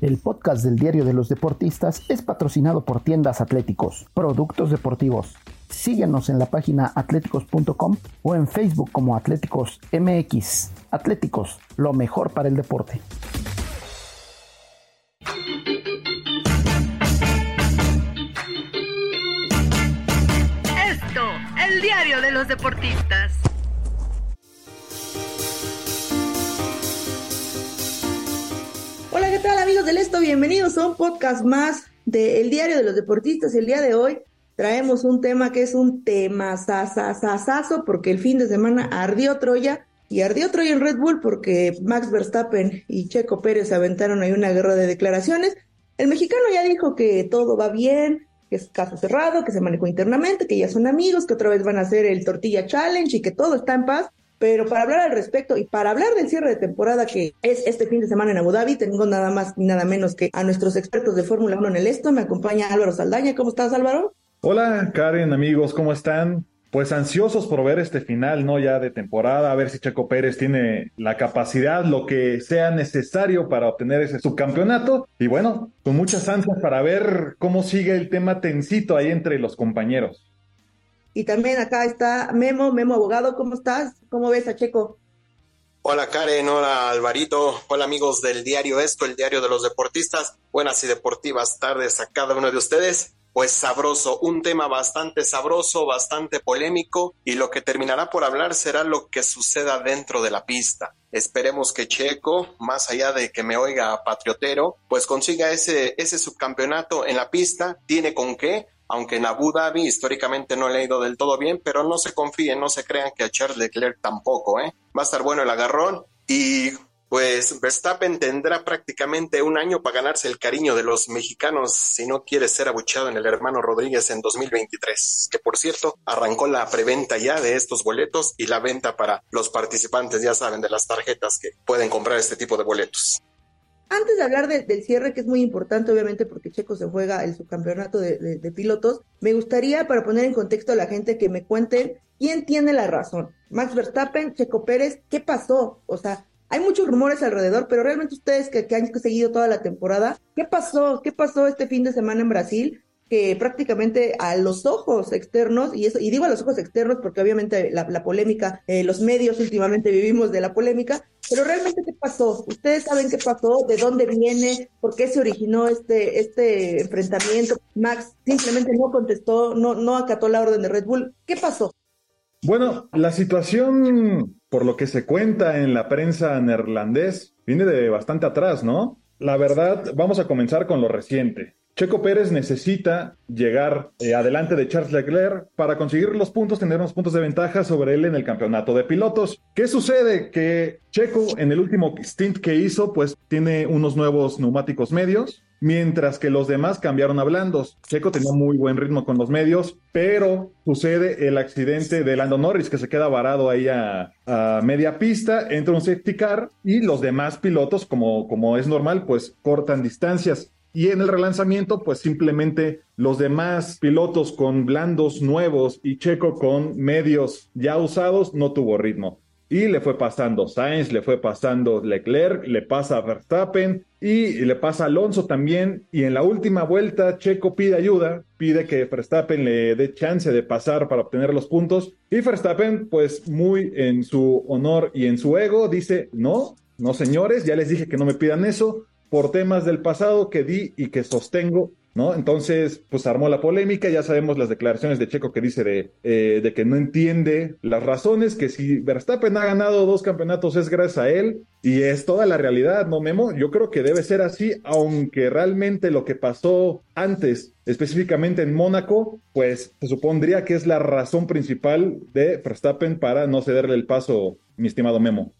El podcast del Diario de los Deportistas es patrocinado por Tiendas Atléticos, productos deportivos. Síguenos en la página atléticos.com o en Facebook como Atléticos MX. Atléticos, lo mejor para el deporte. De los deportistas. Hola, ¿qué tal amigos del Esto? Bienvenidos a un podcast más del diario de los deportistas. El día de hoy traemos un tema que es un tema sasasasazo porque el fin de semana ardió Troya y ardió Troya en Red Bull porque Max Verstappen y Checo Pérez aventaron ahí una guerra de declaraciones. El mexicano ya dijo que todo va bien, que es caso cerrado, que se manejó internamente, que ya son amigos, que otra vez van a hacer el Tortilla Challenge y que todo está en paz. Pero para hablar al respecto y para hablar del cierre de temporada que es este fin de semana en Abu Dhabi, tengo nada más ni nada menos que a nuestros expertos de Fórmula 1 en el esto. Me acompaña Álvaro Saldaña. ¿Cómo estás, Álvaro? Hola, Karen, amigos, ¿cómo están? Pues ansiosos por ver este final, ¿no? Ya de temporada, a ver si Checo Pérez tiene la capacidad, lo que sea necesario para obtener ese subcampeonato. Y bueno, con muchas ansias para ver cómo sigue el tema tensito ahí entre los compañeros. Y también acá está Memo, Memo Abogado, ¿cómo estás? ¿Cómo ves a Checo? Hola Karen, hola Alvarito, hola amigos del diario Esto, el diario de los deportistas. Buenas y deportivas tardes a cada uno de ustedes. Pues sabroso, un tema bastante sabroso, bastante polémico y lo que terminará por hablar será lo que suceda dentro de la pista. Esperemos que Checo, más allá de que me oiga patriotero, pues consiga ese, ese subcampeonato en la pista. ¿Tiene con qué? aunque en Abu Dhabi históricamente no le ha ido del todo bien, pero no se confíen, no se crean que a Charles Leclerc tampoco, ¿eh? Va a estar bueno el agarrón y pues Verstappen tendrá prácticamente un año para ganarse el cariño de los mexicanos si no quiere ser abuchado en el hermano Rodríguez en 2023, que por cierto arrancó la preventa ya de estos boletos y la venta para los participantes, ya saben, de las tarjetas que pueden comprar este tipo de boletos. Antes de hablar del cierre, que es muy importante, obviamente, porque Checo se juega el subcampeonato de, de, pilotos, me gustaría, para poner en contexto a la gente, que me cuenten quién tiene la razón. Max Verstappen, Checo Pérez, ¿qué pasó? O sea, hay muchos rumores alrededor, pero realmente ustedes que, han seguido toda la temporada, ¿qué pasó? ¿Qué pasó este fin de semana en Brasil? que prácticamente a los ojos externos, y eso, y digo a los ojos externos porque obviamente la, la polémica, eh, los medios últimamente vivimos de la polémica, pero realmente qué pasó, ustedes saben qué pasó, de dónde viene, por qué se originó este, este enfrentamiento, Max simplemente no contestó, no, no acató la orden de Red Bull, ¿qué pasó? Bueno, la situación, por lo que se cuenta en la prensa neerlandés, viene de bastante atrás, ¿no? La verdad, vamos a comenzar con lo reciente. Checo Pérez necesita llegar eh, adelante de Charles Leclerc para conseguir los puntos, tener unos puntos de ventaja sobre él en el campeonato de pilotos. ¿Qué sucede? Que Checo en el último stint que hizo, pues tiene unos nuevos neumáticos medios, mientras que los demás cambiaron a blandos. Checo tenía muy buen ritmo con los medios, pero sucede el accidente de Lando Norris que se queda varado ahí a, media pista, entra un safety car y los demás pilotos, como, como es normal, pues cortan distancias. Y en el relanzamiento, pues simplemente los demás pilotos con blandos nuevos y Checo con medios ya usados no tuvo ritmo. Y le fue pasando Sainz, le fue pasando Leclerc, le pasa Verstappen y le pasa Alonso también. Y en la última vuelta, Checo pide ayuda, pide que Verstappen le dé chance de pasar para obtener los puntos. Y Verstappen, pues muy en su honor y en su ego, dice, no, no señores, ya les dije que no me pidan eso por temas del pasado que di y que sostengo, ¿no? Entonces, pues armó la polémica, ya sabemos las declaraciones de Checo que dice de, eh, de que no entiende las razones, que si Verstappen ha ganado dos campeonatos es gracias a él, y es toda la realidad, ¿no, Memo? Yo creo que debe ser así, aunque realmente lo que pasó antes, específicamente en Mónaco, pues se supondría que es la razón principal de Verstappen para no cederle el paso, mi estimado Memo.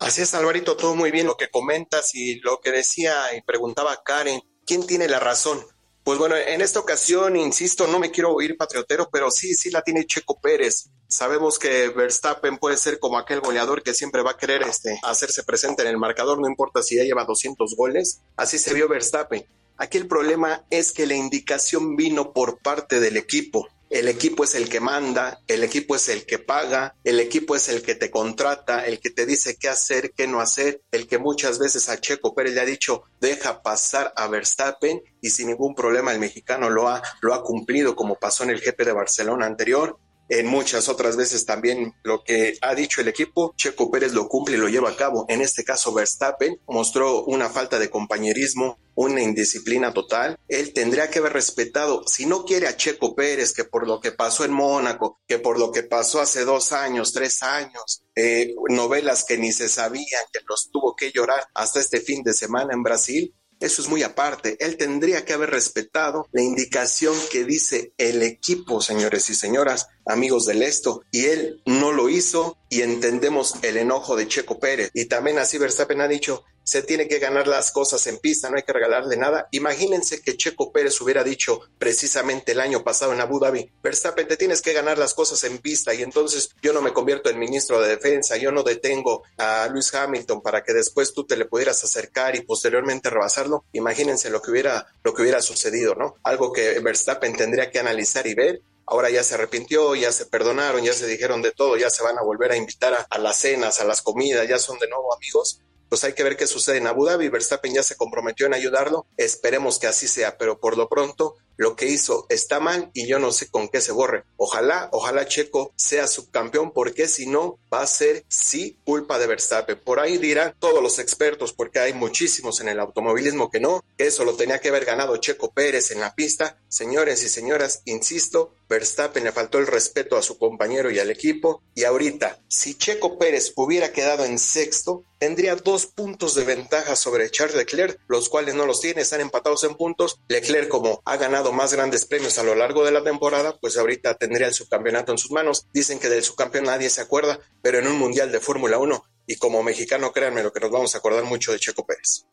Así es, Alvarito, todo muy bien lo que comentas y lo que decía y preguntaba Karen, ¿quién tiene la razón? Pues bueno, en esta ocasión, insisto, no me quiero oír patriotero, pero sí, sí la tiene Checo Pérez. Sabemos que Verstappen puede ser como aquel goleador que siempre va a querer este, hacerse presente en el marcador, no importa si ya lleva 200 goles. Así se vio Verstappen. Aquí el problema es que la indicación vino por parte del equipo. El equipo es el que manda, el equipo es el que paga, el equipo es el que te contrata, el que te dice qué hacer, qué no hacer, el que muchas veces a Checo Pérez le ha dicho deja pasar a Verstappen y sin ningún problema el mexicano lo ha, lo ha cumplido como pasó en el GP de Barcelona anterior en muchas otras veces también lo que ha dicho el equipo, Checo Pérez lo cumple y lo lleva a cabo. En este caso, Verstappen mostró una falta de compañerismo, una indisciplina total. Él tendría que haber respetado, si no quiere a Checo Pérez, que por lo que pasó en Mónaco, que por lo que pasó hace dos años, tres años, eh, novelas que ni se sabían, que los tuvo que llorar hasta este fin de semana en Brasil, eso es muy aparte. Él tendría que haber respetado la indicación que dice el equipo, señores y señoras, amigos del esto, y él no lo hizo y entendemos el enojo de Checo Pérez. Y también así Verstappen ha dicho, se tiene que ganar las cosas en pista, no hay que regalarle nada. Imagínense que Checo Pérez hubiera dicho precisamente el año pasado en Abu Dhabi, Verstappen, te tienes que ganar las cosas en pista y entonces yo no me convierto en ministro de defensa, yo no detengo a Luis Hamilton para que después tú te le pudieras acercar y posteriormente rebasarlo. Imagínense lo que hubiera, lo que hubiera sucedido, ¿no? Algo que Verstappen tendría que analizar y ver ahora ya se arrepintió, ya se perdonaron, ya se dijeron de todo, ya se van a volver a invitar a, las cenas, a las comidas, ya son de nuevo amigos pues hay que ver qué sucede en Abu Dhabi. Verstappen ya se comprometió en ayudarlo. Esperemos que así sea, pero por lo pronto lo que hizo está mal y yo no sé con qué se borre. Ojalá, ojalá Checo sea subcampeón, porque si no, va a ser sí culpa de Verstappen. Por ahí dirán todos los expertos, porque hay muchísimos en el automovilismo que no, que eso lo tenía que haber ganado Checo Pérez en la pista. Señores y señoras, insisto, Verstappen le faltó el respeto a su compañero y al equipo. Y ahorita, si Checo Pérez hubiera quedado en sexto, tendría dos puntos de ventaja sobre Charles Leclerc, los cuales no los tiene, están empatados en puntos. Leclerc, como ha ganado más grandes premios a lo largo de la temporada, pues ahorita tendría el subcampeonato en sus manos. Dicen que del subcampeón nadie se acuerda, pero en un mundial de Fórmula 1, y como mexicano, créanme lo que nos vamos a acordar mucho de Checo Pérez.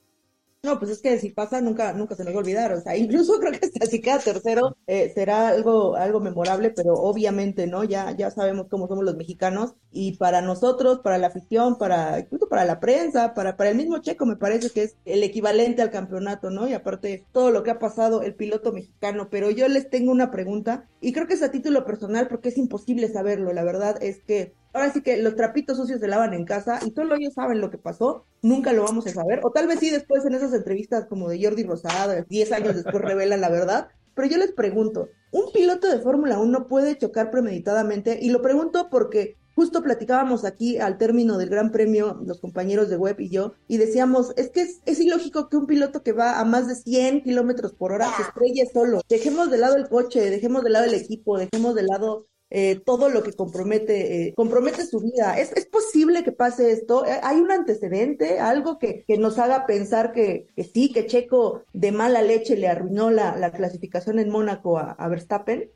No, pues es que si pasa nunca, nunca se nos va a olvidar. O sea, incluso creo que hasta si queda tercero eh, será algo, algo memorable, pero obviamente, ¿no? Ya, ya sabemos cómo somos los mexicanos y para nosotros, para la afición, para incluso para la prensa, para, para el mismo Checo, me parece que es el equivalente al campeonato, ¿no? Y aparte todo lo que ha pasado el piloto mexicano. Pero yo les tengo una pregunta y creo que es a título personal porque es imposible saberlo. La verdad es que ahora sí que los trapitos sucios se lavan en casa y todos ellos saben lo que pasó, nunca lo vamos a saber, o tal vez sí después en esas entrevistas como de Jordi Rosado, 10 años después revelan la verdad, pero yo les pregunto, ¿un piloto de Fórmula 1 puede chocar premeditadamente? Y lo pregunto porque justo platicábamos aquí al término del Gran Premio, los compañeros de web y yo, y decíamos, es que es, es ilógico que un piloto que va a más de 100 kilómetros por hora se estrelle solo. Dejemos de lado el coche, dejemos de lado el equipo, dejemos de lado eh, todo lo que compromete, eh, compromete su vida. ¿Es, ¿Es, posible que pase esto? Eh, ¿Hay un antecedente, algo que, que nos haga pensar que, que, sí, que Checo de mala leche le arruinó la, la clasificación en Mónaco a, a, Verstappen?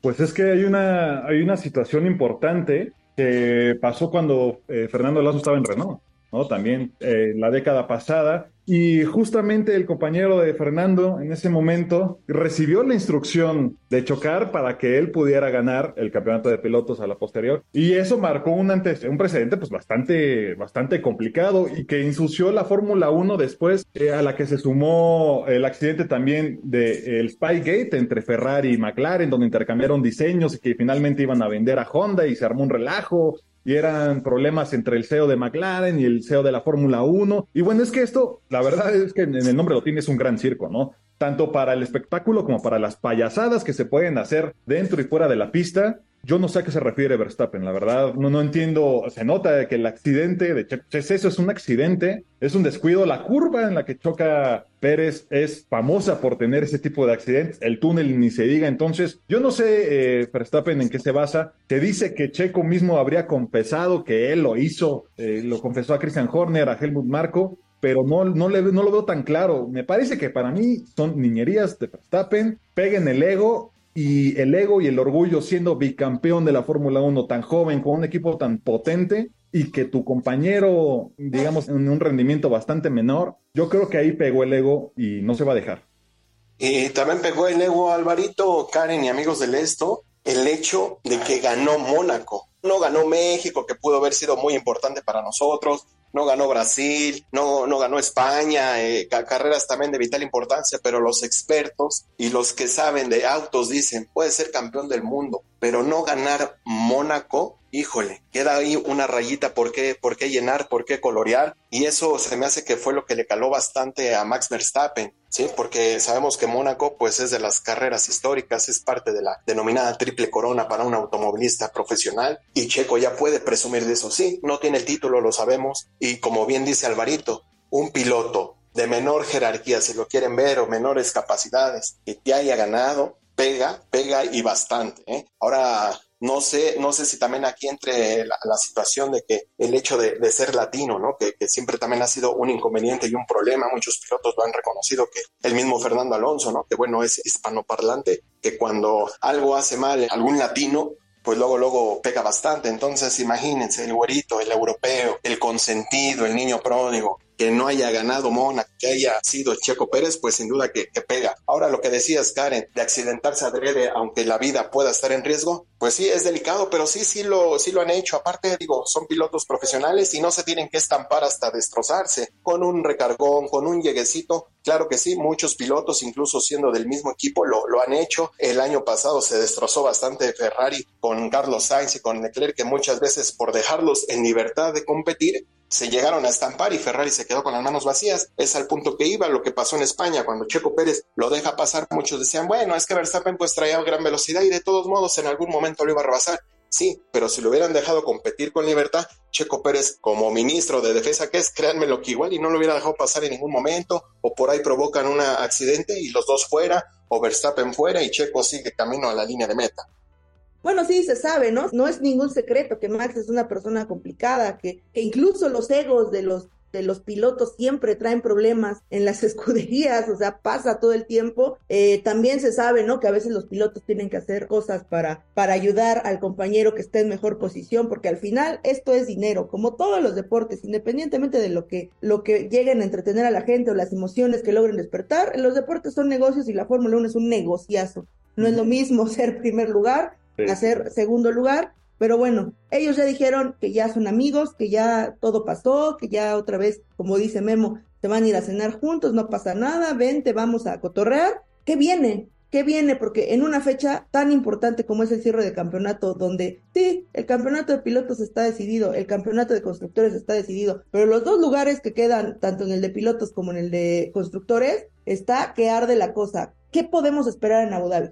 Pues es que hay una, hay una situación importante que pasó cuando Fernando Alonso estaba en Renault. También la década pasada, y justamente el compañero de Fernando en ese momento recibió la instrucción de chocar para que él pudiera ganar el campeonato de pilotos a la posterior. Y eso marcó un, antes, un precedente pues bastante, bastante complicado y que insució la Fórmula 1 después eh, a la que se sumó el accidente también del Spygate entre Ferrari y McLaren, donde intercambiaron diseños y que finalmente iban a vender a Honda y se armó un relajo y eran problemas entre el CEO de McLaren y el CEO de la Fórmula 1. Y bueno, es que esto, la verdad es que en el nombre lo tiene, es un gran circo, ¿no? Tanto para el espectáculo como para las payasadas que se pueden hacer dentro y fuera de la pista. Yo no sé a qué se refiere Verstappen, la verdad, no, no entiendo, se nota que el accidente de Checo, eso es un accidente, es un descuido, la curva en la que choca Pérez es famosa por tener ese tipo de accidentes, el túnel ni se diga, entonces yo no sé eh, Verstappen en qué se basa, te dice que Checo mismo habría confesado que él lo hizo, eh, lo confesó a Christian Horner, a Helmut Marco, pero no, no, le, no lo veo tan claro. Me parece que para mí son niñerías de Verstappen, peguen el ego y el ego y el orgullo siendo bicampeón de la Fórmula 1 tan joven, con un equipo tan potente y que tu compañero, digamos, en un rendimiento bastante menor, yo creo que ahí pegó el ego y no se va a dejar. Y también pegó el ego Alvarito, Karen y amigos del esto, el hecho de que ganó Mónaco. No ganó México, que pudo haber sido muy importante para nosotros, no ganó Brasil, no, no ganó España, eh, carreras también de vital importancia, pero los expertos y los que saben de autos dicen, puede ser campeón del mundo, pero no ganar Mónaco, híjole, queda ahí una rayita, ¿por qué, por qué llenar, por qué colorear? Y eso se me hace que fue lo que le caló bastante a Max Verstappen, ¿sí? Porque sabemos que Mónaco, pues es de las carreras históricas, es parte de la denominada triple corona para un automovilista profesional, y Checo ya puede presumir de eso, sí, no tiene el título, lo sabemos, y como bien dice Alvarito, un piloto de menor jerarquía, si lo quieren ver, o menores capacidades, que te haya ganado, pega, pega y bastante. ¿eh? Ahora, no sé, no sé si también aquí entre la, situación de que el hecho de, ser latino, ¿no? Que, siempre también ha sido un inconveniente y un problema. Muchos pilotos lo han reconocido que el mismo Fernando Alonso, ¿no? Que bueno, es hispanoparlante, que cuando algo hace mal algún latino, pues luego, luego pega bastante. Entonces, imagínense, el güerito, el europeo, el consentido, el niño pródigo, que no haya ganado Mona, que haya sido Checo Pérez, pues sin duda que, pega. Ahora lo que decías, Karen, de accidentarse adrede, aunque la vida pueda estar en riesgo, pues sí, es delicado, pero sí, sí lo, sí lo han hecho. Aparte, digo, son pilotos profesionales y no se tienen que estampar hasta destrozarse con un recargón, con un lleguecito. Claro que sí, muchos pilotos, incluso siendo del mismo equipo, lo, lo han hecho. El año pasado se destrozó bastante Ferrari con Carlos Sainz y con Leclerc, que muchas veces por dejarlos en libertad de competir, se llegaron a estampar y Ferrari se quedó con las manos vacías. Es al punto que iba lo que pasó en España cuando Checo Pérez lo deja pasar. Muchos decían, bueno, es que Verstappen pues traía gran velocidad y de todos modos en algún momento lo iba a rebasar. Sí, pero si lo hubieran dejado competir con libertad, Checo Pérez, como ministro de defensa que es, créanme lo que igual y no lo hubiera dejado pasar en ningún momento, o por ahí provocan un accidente y los dos fuera, o Verstappen fuera y Checo sigue camino a la línea de meta. Bueno, sí, se sabe, ¿no? No es ningún secreto que Max es una persona complicada, que, que incluso los egos de los de los pilotos siempre traen problemas en las escuderías, o sea, pasa todo el tiempo. Eh, también se sabe, ¿no? Que a veces los pilotos tienen que hacer cosas para, para ayudar al compañero que esté en mejor posición, porque al final esto es dinero, como todos los deportes, independientemente de lo que, lo que lleguen a entretener a la gente o las emociones que logren despertar, los deportes son negocios y la Fórmula 1 es un negociazo. No es lo mismo ser primer lugar hacer segundo lugar. Pero bueno, ellos ya dijeron que ya son amigos, que ya todo pasó, que ya otra vez, como dice Memo, se van a ir a cenar juntos, no pasa nada, vente, vamos a cotorrear. ¿Qué viene? ¿Qué viene? Porque en una fecha tan importante como es el cierre de campeonato, donde sí, el campeonato de pilotos está decidido, el campeonato de constructores está decidido, pero los dos lugares que quedan, tanto en el de pilotos como en el de constructores, está que arde la cosa. ¿Qué podemos esperar en Abu Dhabi?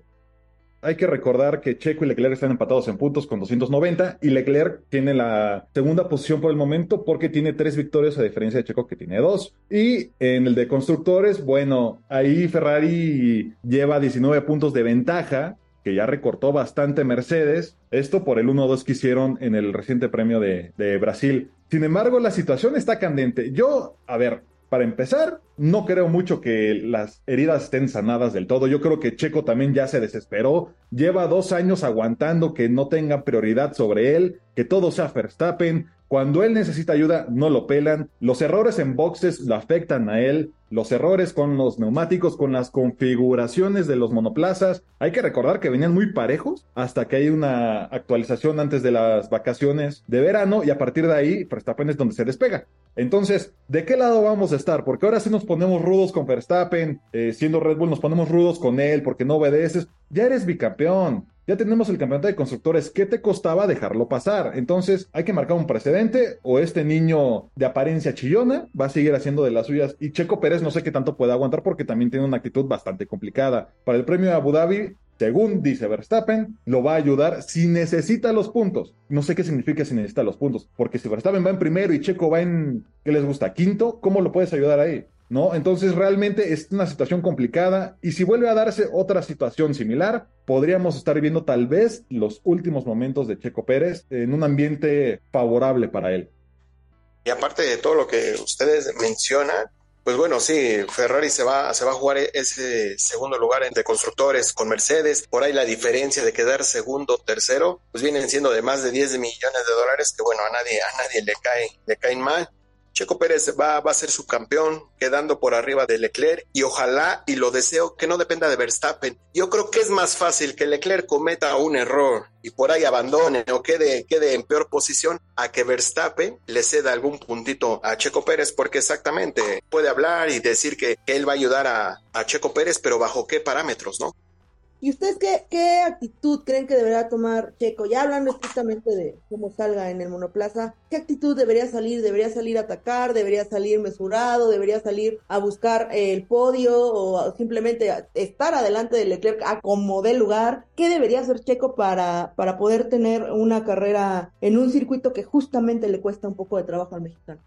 Hay que recordar que Checo y Leclerc están empatados en puntos con 290 y Leclerc tiene la segunda posición por el momento porque tiene tres victorias a diferencia de Checo que tiene dos. Y en el de constructores, bueno, ahí Ferrari lleva 19 puntos de ventaja que ya recortó bastante Mercedes, esto por el 1-2 que hicieron en el reciente premio de, de Brasil. Sin embargo, la situación está candente. Yo, a ver, para empezar, no creo mucho que las heridas estén sanadas del todo. Yo creo que Checo también ya se desesperó. Lleva dos años aguantando que no tenga prioridad sobre él, que todo sea Verstappen. Cuando él necesita ayuda, no lo pelan. Los errores en boxes lo afectan a él. Los errores con los neumáticos, con las configuraciones de los monoplazas. Hay que recordar que venían muy parejos hasta que hay una actualización antes de las vacaciones de verano y a partir de ahí Verstappen es donde se despega. Entonces, ¿de qué lado vamos a estar? Porque ahora sí nos ponemos rudos con Verstappen, eh, siendo Red Bull nos ponemos rudos con él porque no obedeces. Ya eres bicampeón, ya tenemos el campeonato de constructores. ¿Qué te costaba dejarlo pasar? Entonces, hay que marcar un precedente o este niño de apariencia chillona va a seguir haciendo de las suyas. Y Checo Pérez no sé qué tanto puede aguantar porque también tiene una actitud bastante complicada. Para el premio de Abu Dhabi, según dice Verstappen, lo va a ayudar si necesita los puntos. No sé qué significa si necesita los puntos, porque si Verstappen va en primero y Checo va en, ¿qué les gusta? Quinto, ¿cómo lo puedes ayudar ahí? ¿No? Entonces realmente es una situación complicada y si vuelve a darse otra situación similar, podríamos estar viendo tal vez los últimos momentos de Checo Pérez en un ambiente favorable para él. Y aparte de todo lo que ustedes mencionan, Pues bueno, sí, Ferrari se va, se va a jugar ese segundo lugar de constructores con Mercedes. Por ahí la diferencia de quedar segundo, tercero, pues vienen siendo de más de 10 millones de dólares que bueno, a nadie, a nadie le cae, le caen mal. Checo Pérez va, va a ser su campeón, quedando por arriba de Leclerc y ojalá y lo deseo que no dependa de Verstappen. Yo creo que es más fácil que Leclerc cometa un error y por ahí abandone o quede, quede en peor posición a que Verstappen le ceda algún puntito a Checo Pérez porque exactamente puede hablar y decir que, él va a ayudar a, a Checo Pérez, pero bajo qué parámetros, ¿no? ¿Y ustedes qué, qué actitud creen que debería tomar Checo? Ya hablando estrictamente de cómo salga en el monoplaza, ¿qué actitud debería salir? ¿Debería salir a atacar? ¿Debería salir mesurado? ¿Debería salir a buscar el podio? ¿O simplemente estar adelante de Leclerc a como dé lugar? ¿Qué debería hacer Checo para, para poder tener una carrera en un circuito que justamente le cuesta un poco de trabajo al mexicano?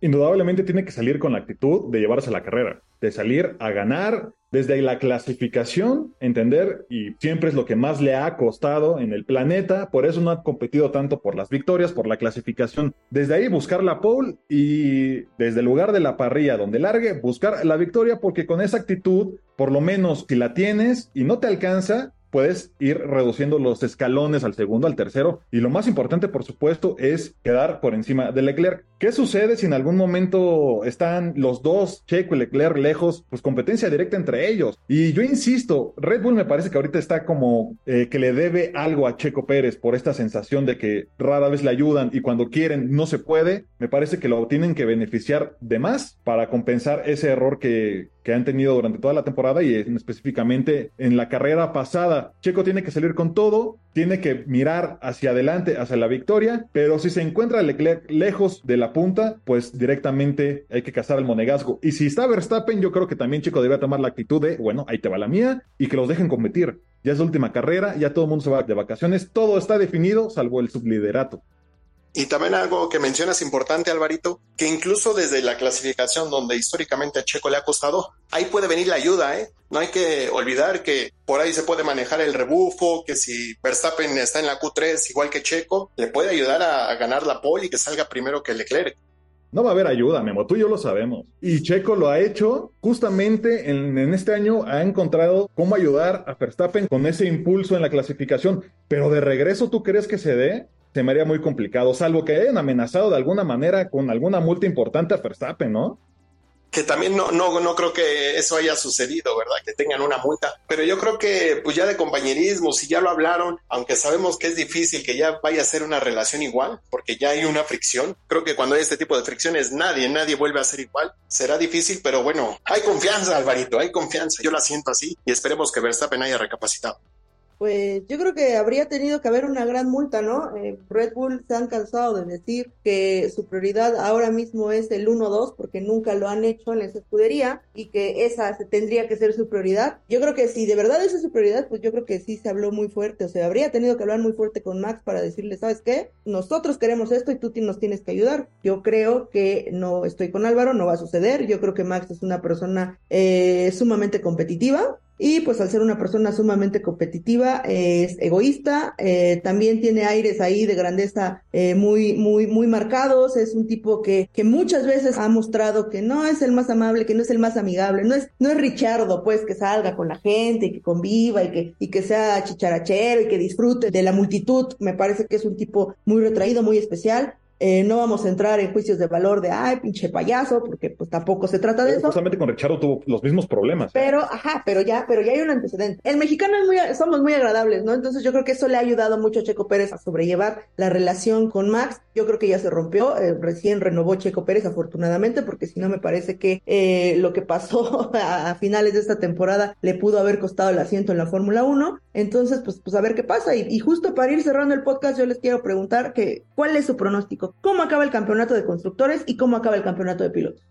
Indudablemente tiene que salir con la actitud de llevarse la carrera, de salir a ganar desde la clasificación, entender, y siempre es lo que más le ha costado en el planeta, por eso no ha competido tanto por las victorias, por la clasificación. Desde ahí buscar la pole y desde el lugar de la parrilla donde largue, buscar la victoria, porque con esa actitud, por lo menos si la tienes y no te alcanza, puedes ir reduciendo los escalones al segundo, al tercero. Y lo más importante, por supuesto, es quedar por encima de Leclerc. ¿Qué sucede si en algún momento están los dos, Checo y Leclerc, lejos? Pues competencia directa entre ellos. Y yo insisto, Red Bull me parece que ahorita está como eh, que le debe algo a Checo Pérez por esta sensación de que rara vez le ayudan y cuando quieren no se puede. Me parece que lo tienen que beneficiar de más para compensar ese error que, que han tenido durante toda la temporada y específicamente en la carrera pasada. Checo tiene que salir con todo, tiene que mirar hacia adelante, hacia la victoria, pero si se encuentra Leclerc lejos de la punta, pues directamente hay que cazar el monegazgo. Y si está Verstappen, yo creo que también Checo debe tomar la actitud de, bueno, ahí te va la mía y que los dejen competir. Ya es la última carrera, ya todo el mundo se va de vacaciones, todo está definido salvo el subliderato. Y también algo que mencionas importante, Alvarito, que incluso desde la clasificación donde históricamente a Checo le ha costado, ahí puede venir la ayuda, ¿eh? No hay que olvidar que por ahí se puede manejar el rebufo, que si Verstappen está en la Q3 igual que Checo, le puede ayudar a, ganar la pole y que salga primero que Leclerc. No va a haber ayuda, Memo, tú y yo lo sabemos. Y Checo lo ha hecho justamente en, en, este año, ha encontrado cómo ayudar a Verstappen con ese impulso en la clasificación. Pero de regreso, ¿tú crees que se dé? Se me haría muy complicado, salvo que hayan amenazado de alguna manera con alguna multa importante a Verstappen, ¿no? Que también no, no, no creo que eso haya sucedido, ¿verdad? Que tengan una multa. Pero yo creo que, pues ya de compañerismo, si ya lo hablaron, aunque sabemos que es difícil que ya vaya a ser una relación igual, porque ya hay una fricción. Creo que cuando hay este tipo de fricciones, nadie, nadie vuelve a ser igual. Será difícil, pero bueno, hay confianza, Alvarito, hay confianza. Yo la siento así y esperemos que Verstappen haya recapacitado pues yo creo que habría tenido que haber una gran multa, ¿no? Eh, Red Bull se han cansado de decir que su prioridad ahora mismo es el 1-2 porque nunca lo han hecho en esa escudería y que esa tendría que ser su prioridad. Yo creo que si de verdad esa es su prioridad, pues yo creo que sí se habló muy fuerte, o sea, habría tenido que hablar muy fuerte con Max para decirle, ¿sabes qué? Nosotros queremos esto y tú nos tienes que ayudar. Yo creo que no estoy con Álvaro, no va a suceder. Yo creo que Max es una persona eh, sumamente competitiva y pues al ser una persona sumamente competitiva, es egoísta, eh, también tiene aires ahí de grandeza eh, muy, muy, muy marcados, es un tipo que, que muchas veces ha mostrado que no es el más amable, que no es el más amigable, no es, no es Richardo, pues, que salga con la gente y que conviva y que, y que sea chicharachero y que disfrute de la multitud, me parece que es un tipo muy retraído, muy especial, eh, no vamos a entrar en juicios de valor de, ay, pinche payaso, porque pues tampoco se trata de eso. Justamente con Richardo tuvo los mismos problemas. ¿eh? Pero, ajá, pero ya, pero ya hay un antecedente. El mexicano es muy, somos muy agradables, ¿no? Entonces yo creo que eso le ha ayudado mucho a Checo Pérez a sobrellevar la relación con Max. Yo creo que ya se rompió, eh, recién renovó Checo Pérez afortunadamente, porque si no me parece que lo que pasó a, finales de esta temporada le pudo haber costado el asiento en la Fórmula 1. Entonces, pues, pues a ver qué pasa. Y, y justo para ir cerrando el podcast, yo les quiero preguntar que, ¿cuál es su pronóstico? Cómo acaba el campeonato de constructores y cómo acaba el campeonato de pilotos.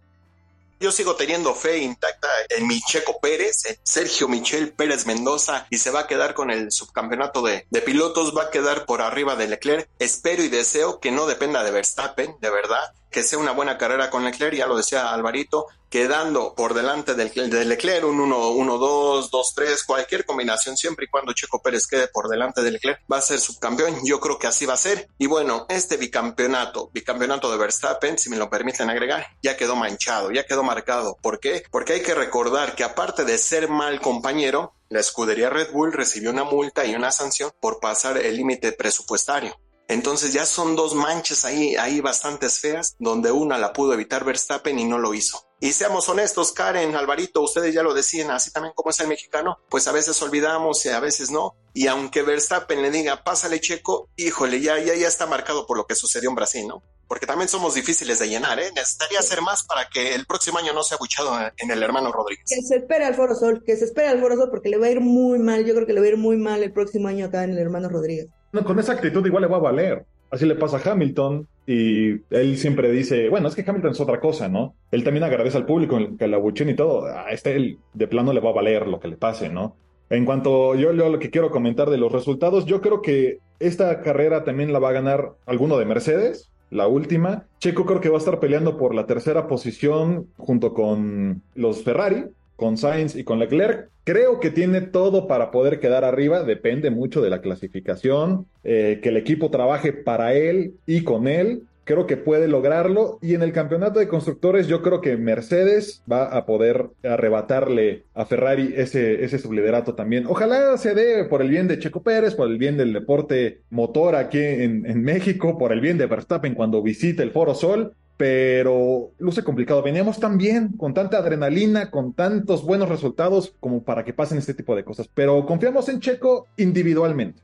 Yo sigo teniendo fe intacta en mi Checo Pérez, en Sergio Michel Pérez Mendoza, y se va a quedar con el subcampeonato de, de, pilotos, va a quedar por arriba de Leclerc. Espero y deseo que no dependa de Verstappen, de verdad, que sea una buena carrera con Leclerc, ya lo decía Alvarito, quedando por delante del, Leclerc, un 1-2, 2-3, cualquier combinación, siempre y cuando Checo Pérez quede por delante del Leclerc, va a ser subcampeón. Yo creo que así va a ser. Y bueno, este bicampeonato, bicampeonato de Verstappen, si me lo permiten agregar, ya quedó manchado, ya quedó marcado. ¿Por qué? Porque hay que recordar que aparte de ser mal compañero, la escudería Red Bull recibió una multa y una sanción por pasar el límite presupuestario. Entonces ya son dos manchas ahí, ahí bastantes feas, donde una la pudo evitar Verstappen y no lo hizo. Y seamos honestos, Karen, Alvarito, ustedes ya lo decían, así también como es el mexicano, pues a veces olvidamos y a veces no. Y aunque Verstappen le diga, pásale checo, híjole, ya, ya, ya está marcado por lo que sucedió en Brasil, ¿no? Porque también somos difíciles de llenar, ¿eh? Necesitaría hacer más para que el próximo año no sea abuchado en el hermano Rodríguez. Que se espere al Foro Sol, que se espere al Foro Sol porque le va a ir muy mal, yo creo que le va a ir muy mal el próximo año acá en el hermano Rodríguez. No, con esa actitud igual le va a valer. Así le pasa a Hamilton y él siempre dice, bueno, es que Hamilton es otra cosa, ¿no? Él también agradece al público que la abuchen y todo. A este él de plano le va a valer lo que le pase, ¿no? En cuanto yo, yo lo que quiero comentar de los resultados, yo creo que esta carrera también la va a ganar alguno de Mercedes, la última. Checo creo que va a estar peleando por la tercera posición junto con los Ferrari con Sainz y con Leclerc. Creo que tiene todo para poder quedar arriba, depende mucho de la clasificación, eh, que el equipo trabaje para él y con él. Creo que puede lograrlo y en el campeonato de constructores yo creo que Mercedes va a poder arrebatarle a Ferrari ese, ese subliderato también. Ojalá se dé por el bien de Checo Pérez, por el bien del deporte motor aquí en, en México, por el bien de Verstappen cuando visite el Foro Sol pero luce complicado. Veníamos tan bien, con tanta adrenalina, con tantos buenos resultados como para que pasen este tipo de cosas. Pero confiamos en Checo individualmente.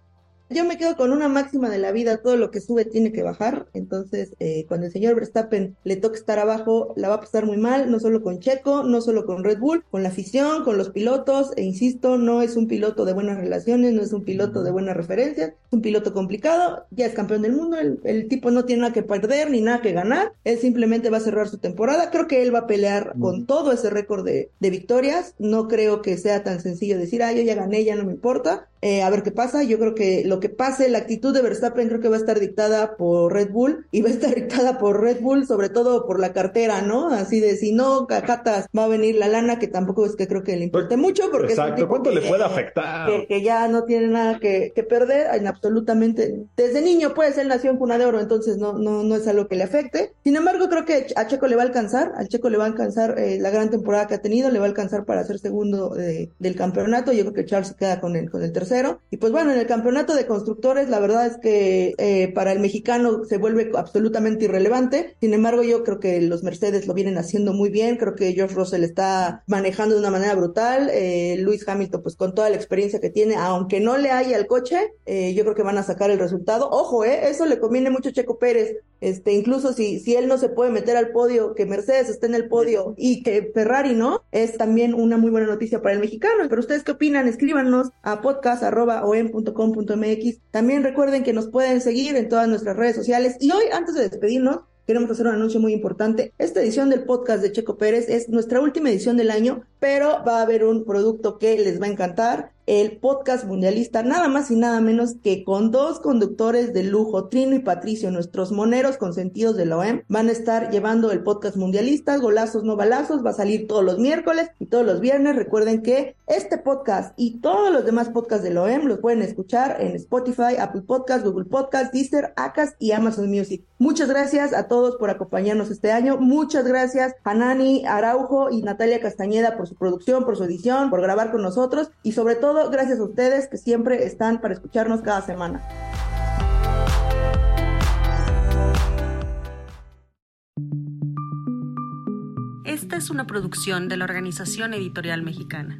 Yo me quedo con una máxima de la vida, todo lo que sube tiene que bajar, entonces eh, cuando el señor Verstappen le toque estar abajo, la va a pasar muy mal, no solo con Checo, no solo con Red Bull, con la afición, con los pilotos, e insisto, no es un piloto de buenas relaciones, no es un piloto de buenas referencias, es un piloto complicado, ya es campeón del mundo, el, tipo no tiene nada que perder ni nada que ganar, él simplemente va a cerrar su temporada, creo que él va a pelear con todo ese récord de, de victorias, no creo que sea tan sencillo decir, ah, yo ya gané, ya no me importa, eh, a ver qué pasa. Yo creo que lo que pase, la actitud de Verstappen creo que va a estar dictada por Red Bull y va a estar dictada por Red Bull, sobre todo por la cartera, ¿no? Así de si no, cajatas, va a venir la lana, que tampoco es que creo que le importe pues, mucho, porque Exacto, ¿cuánto le puede afectar? Que, ya no tiene nada que, perder, en absolutamente. Desde niño, pues él nació en cuna de oro, entonces no, no, no es algo que le afecte. Sin embargo, creo que a Checo le va a alcanzar, al Checo le va a alcanzar eh, la gran temporada que ha tenido, le va a alcanzar para ser segundo eh, del campeonato. Yo creo que Charles se queda con el, con el tercero y pues bueno, en el campeonato de constructores, la verdad es que eh, para el mexicano se vuelve absolutamente irrelevante. Sin embargo, yo creo que los Mercedes lo vienen haciendo muy bien. Creo que George Russell está manejando de una manera brutal. Eh, Luis Hamilton, pues con toda la experiencia que tiene, aunque no le haya el coche, eh, yo creo que van a sacar el resultado. Ojo, eh, eso le conviene mucho a Checo Pérez. Este, incluso si, si él no se puede meter al podio, que Mercedes esté en el podio y que Ferrari no, es también una muy buena noticia para el mexicano. Pero ustedes qué opinan? Escríbanos a podcast.om.com.mx. También recuerden que nos pueden seguir en todas nuestras redes sociales. Y hoy, antes de despedirnos, queremos hacer un anuncio muy importante. Esta edición del podcast de Checo Pérez es nuestra última edición del año, pero va a haber un producto que les va a encantar el podcast mundialista, nada más y nada menos que con dos conductores de lujo, Trino y Patricio, nuestros moneros consentidos de la OEM, van a estar llevando el podcast mundialista, golazos no balazos, va a salir todos los miércoles y todos los viernes. Recuerden que este podcast y todos los demás podcasts de la OEM los pueden escuchar en Spotify, Apple Podcast, Google Podcast, Deezer, Acas y Amazon Music. Muchas gracias a todos por acompañarnos este año. Muchas gracias a Nani Araujo y Natalia Castañeda su producción, por su edición, por grabar con nosotros y sobre todo gracias a ustedes que siempre están para escucharnos cada semana. Esta es una producción de la Organización Editorial Mexicana.